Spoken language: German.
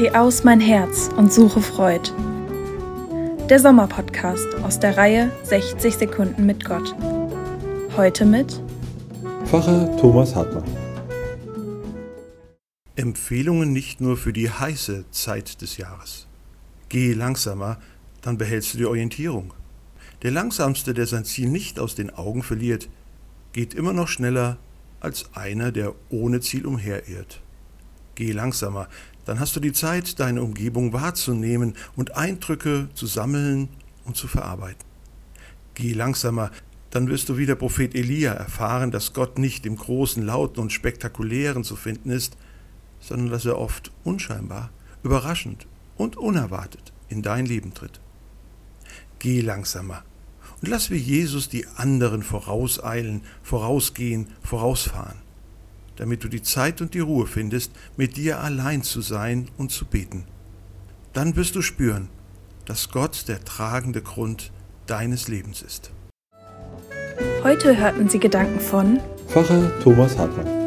Geh aus mein Herz und suche Freud. Der Sommerpodcast aus der Reihe 60 Sekunden mit Gott. Heute mit Pfarrer Thomas Hartmann. Empfehlungen nicht nur für die heiße Zeit des Jahres. Geh langsamer, dann behältst du die Orientierung. Der Langsamste, der sein Ziel nicht aus den Augen verliert, geht immer noch schneller als einer, der ohne Ziel umherirrt. Geh langsamer, dann hast du die Zeit, deine Umgebung wahrzunehmen und Eindrücke zu sammeln und zu verarbeiten. Geh langsamer, dann wirst du wie der Prophet Elia erfahren, dass Gott nicht im Großen, Lauten und Spektakulären zu finden ist, sondern dass er oft unscheinbar, überraschend und unerwartet in dein Leben tritt. Geh langsamer und lass wie Jesus die anderen vorauseilen, vorausgehen, vorausfahren, damit du die Zeit und die Ruhe findest, mit dir allein zu sein und zu beten. Dann wirst du spüren, dass Gott der tragende Grund deines Lebens ist. Heute hörten Sie Gedanken von Pfarrer Thomas Hartmann.